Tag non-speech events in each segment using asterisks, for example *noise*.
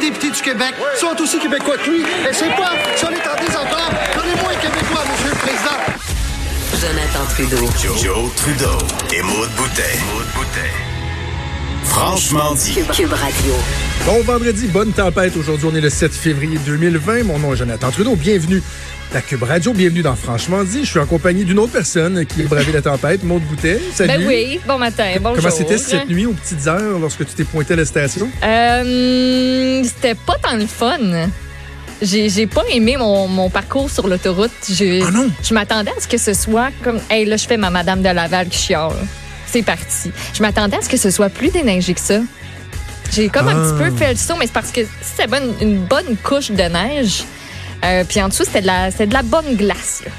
députés du Québec sont aussi québécois que lui. Et c'est quoi? Si on est en désaccord, on est moins québécois, Monsieur le Président. Jonathan Trudeau. Joe, Trudeau et Maude Boutet. Franchement dit. Cube, Cube Radio. Bon vendredi, bonne tempête. Aujourd'hui, on est le 7 février 2020. Mon nom est Jonathan Trudeau. Bienvenue à Cube Radio. Bienvenue dans Franchement dit. Je suis en compagnie d'une autre personne qui a bravé la tempête, Maude Boutet. Salut. Ben oui, bon matin, bonjour. Comment c'était cette nuit aux petites heures lorsque tu t'es pointé à la station? Euh, c'était pas tant le fun. J'ai pas aimé mon, mon parcours sur l'autoroute. Je, Ah non? Je m'attendais à ce que ce soit comme. Hey, là, je fais ma Madame de Laval qui chiale. C'est parti. Je m'attendais à ce que ce soit plus déneigé que ça. J'ai comme un Ah. petit peu fait le saut, mais c'est parce que c'était bonne, une bonne couche de neige. Euh, puis en dessous, c'était de, la- c'était de la bonne glace. là.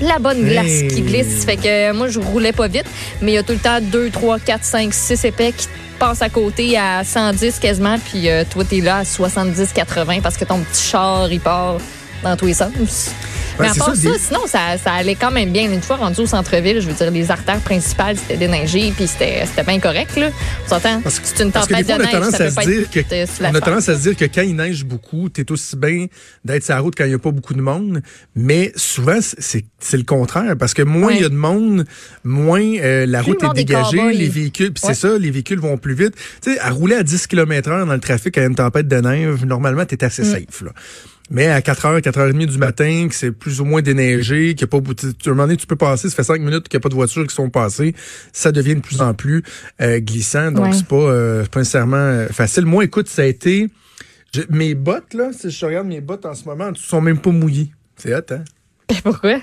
La bonne glace Hey. qui glisse. Fait que euh, moi, je roulais pas vite, mais il y a tout le temps 2, 3, 4, 5, 6 épais qui passent à côté à 110 quasiment, puis euh, toi, t'es là à 70, 80 parce que ton petit char, il part dans tous les sens. Mais à part ça, ça, des- sinon, ça, ça allait quand même bien. Une fois rendu au centre-ville, je veux dire, les artères principales, c'était déneigé, puis c'était c'était bien correct, là. On s'entend? Parce que- C'est une Parce que des tempête fois, on de a neige, tendance ça à peut se pas dire que, euh, on a tendance à se dire que quand il neige beaucoup, t'es aussi bien d'être sur la route quand il n'y a pas beaucoup de monde. Mais souvent, c'est c'est le contraire. Parce que moins il y a de monde, moins euh, la Plus route est dégagée, les véhicules, puis c'est ça, les véhicules vont plus vite. Tu sais, à rouler à 10 km heure dans le trafic à une tempête de neige, normalement, t'es assez Mm. safe, là. Mais à 4h, 4h30 du matin, que c'est plus ou moins déneigé, qu'il y a pas, tu, un moment donné, tu peux passer, ça fait 5 minutes qu'il n'y a pas de voitures qui sont passées, ça devient de plus en plus euh, glissant, donc Ouais. c'est pas, euh, pas nécessairement euh, facile. Moi, écoute, ça a été, je- mes bottes, là, si je regarde mes bottes en ce moment, elles sont même pas mouillées. C'est hot, hein? *laughs* Pourquoi?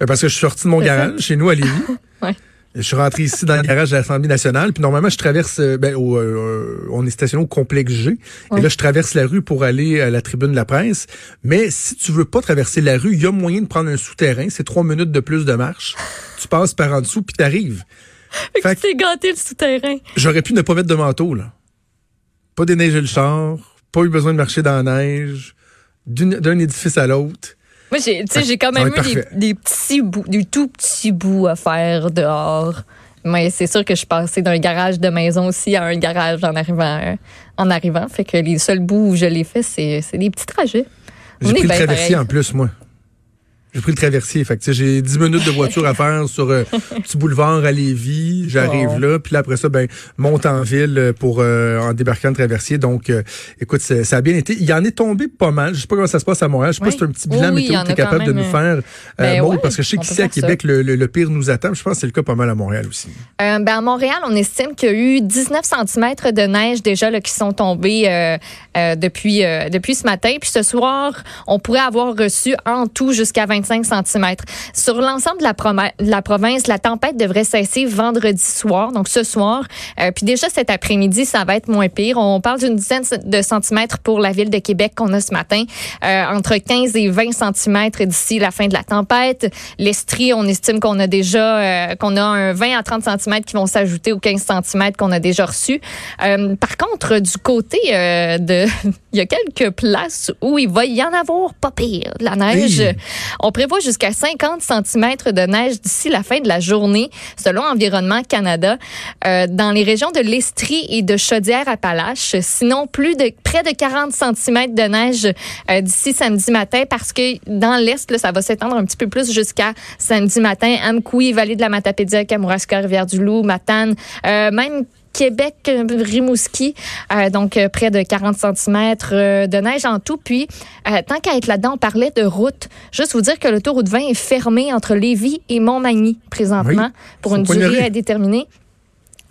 Ben, parce que je suis sorti de mon ça. garage, chez nous, à Lévis. *laughs* Ouais. Je suis rentré ici dans le *laughs* garage de l'Assemblée nationale, puis normalement, je traverse, euh, ben, au, euh, on est stationné au complexe G, et là, je traverse la rue pour aller à la tribune de la presse. Mais si tu veux pas traverser la rue, il y a moyen de prendre un souterrain, c'est trois minutes de plus de marche. Tu passes par en dessous, puis t'arrives. Fait que gâté le souterrain. j'aurais pu ne pas mettre de manteau, là. Pas déneiger le char, pas eu besoin de marcher dans la neige, d'un édifice à l'autre. Moi, j'ai, tu sais, Ouais, j'ai quand même eu des, petits bouts, des tout petits bouts à faire dehors. Mais c'est sûr que je suis passée d'un garage de maison aussi à un garage en arrivant. en arrivant. Fait que les seuls bouts où je l'ai fait, c'est, c'est des petits trajets. J'ai pris le traversier pareil. en plus, moi. J'ai pris le traversier. Fait que, j'ai 10 minutes de voiture à *laughs* faire sur euh, petit boulevard à Lévis. J'arrive Oh. là. Puis là, après ça, ben, monte en ville euh, pour euh, en débarquant le traversier. Donc, euh, écoute, ça a bien été. Il y en est tombé pas mal. Je sais pas comment ça se passe à Montréal. Je sais pas si c'est un petit bilan oui, y météo que tu es capable de nous faire, euh, Ben Maude, ouais, parce que je sais qu'ici à faire Québec, le, le- le pire nous attend. Je pense que c'est le cas pas mal à Montréal aussi. Euh, ben, à Montréal, on estime qu'il y a eu 19 cm de neige déjà là, qui sont tombés euh, euh, depuis, euh, depuis ce matin. Puis ce soir, on pourrait avoir reçu en tout jusqu'à 25 cm. Sur l'ensemble de la, proma- de la province, la tempête devrait cesser vendredi soir, donc ce soir. Euh, puis déjà cet après-midi, ça va être moins pire. On parle d'une dizaine de centimètres pour la ville de Québec qu'on a ce matin, euh, entre 15 et 20 centimètres d'ici la fin de la tempête. L'Estrie, on estime qu'on a déjà euh, qu'on a un 20 à 30 centimètres qui vont s'ajouter aux 15 centimètres qu'on a déjà reçus. Par contre, du côté de, *laughs* il y a quelques places où il va y en avoir pas pire de la neige. On prévoit jusqu'à 50 centimètres de neige d'ici la fin de la journée, selon Environnement Canada, euh, dans les régions de l'Estrie et de Chaudière-Appalaches. Sinon, plus de près de 40 centimètres de neige euh, d'ici samedi matin, parce que dans l'Est, ça va s'étendre un petit peu plus jusqu'à samedi matin. Amkoui, Vallée de la Matapédia, Kamouraska, Rivière-du-Loup, Matane, euh, même Québec, euh, Rimouski, euh, donc euh, près de 40 cm de neige en tout. Puis, euh, tant qu'à être là-dedans, on parlait de route. Juste vous dire que l'autoroute 20 est fermée entre Lévis et Montmagny présentement Oui, pour une durée indéterminée.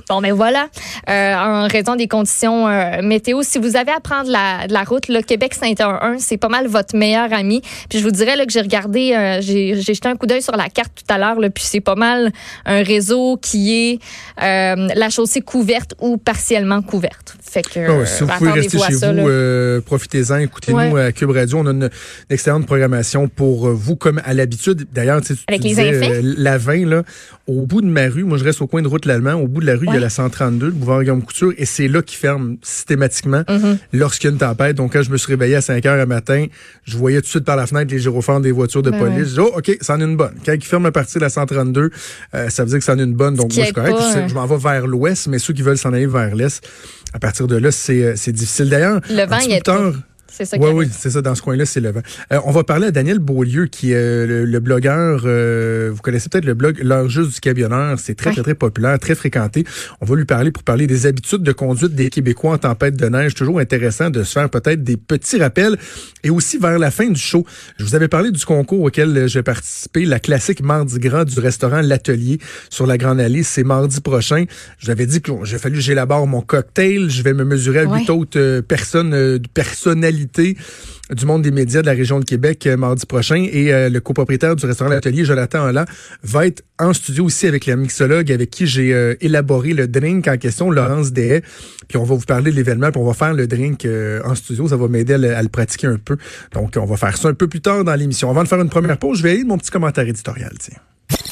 Bon, mais voilà, euh, en raison des conditions euh, météo, si vous avez à prendre la, de la route, le Québec-Saint-Un, c'est pas mal votre meilleur ami. Puis je vous dirais là, que j'ai regardé, euh, j'ai jeté un coup d'œil sur la carte tout à l'heure, puis c'est pas mal un réseau qui est la chaussée couverte ou partiellement couverte. Fait que Ah ouais, si vous euh, pouvez rester chez ça, vous, profitez-en, écoutez-nous Ouais. à Cube Radio. On a une, une excellente programmation pour vous, comme à l'habitude. D'ailleurs, tu sais, tu Avec les disais, la 20, là, au bout de ma rue, moi je reste au coin de route l'Allemand, au bout de la rue, y il y a la 132, le boulevard Guillaume Couture, et c'est là qu'ils ferment systématiquement Mm-hmm. lorsqu'il y a une tempête. Donc, quand je me suis réveillé à 5 heures le matin, je voyais tout de suite par la fenêtre les gyrophares des voitures de Ben police. ouais. Je dis, oh, OK, c'en est une bonne. Quand ils ferment à partir de la 132, euh, ça veut dire que c'en est une bonne. Donc, qui moi, je suis correct. pas, Je m'en vais vers l'ouest, mais ceux qui veulent s'en aller vers l'est, à partir de là, c'est euh, c'est difficile. D'ailleurs, Le vent, il peu C'est ça oui, oui, c'est ça. Dans ce coin-là, c'est le vent. Euh, on va parler à Daniel Beaulieu, qui est euh, le, le blogueur. euh, vous connaissez peut-être le blog L'heure juste du camionneur. C'est très, Ouais. très, très populaire, très fréquenté. On va lui parler pour parler des habitudes de conduite des Québécois en tempête de neige. Toujours intéressant de se faire peut-être des petits rappels. Et aussi vers la fin du show, je vous avais parlé du concours auquel j'ai participé, la classique Mardi Gras du restaurant L'Atelier sur la Grande Allée. C'est mardi prochain. Je vous avais dit que j'ai fallu que j'élabore mon cocktail. Je vais me mesurer à Ouais. huit autres euh, personnes, euh, du monde des médias de la région de Québec euh, mardi prochain. Et euh, le copropriétaire du restaurant L'Atelier, Jonathan Holland, va être en studio aussi avec la mixologue avec qui j'ai euh, élaboré le drink en question, Laurence Dehay. Puis on va vous parler de l'événement, puis on va faire le drink en studio. Ça va m'aider à, à le pratiquer un peu. Donc, on va faire ça un peu plus tard dans l'émission. Avant de faire une première pause, je vais aller mon petit commentaire éditorial. Tiens.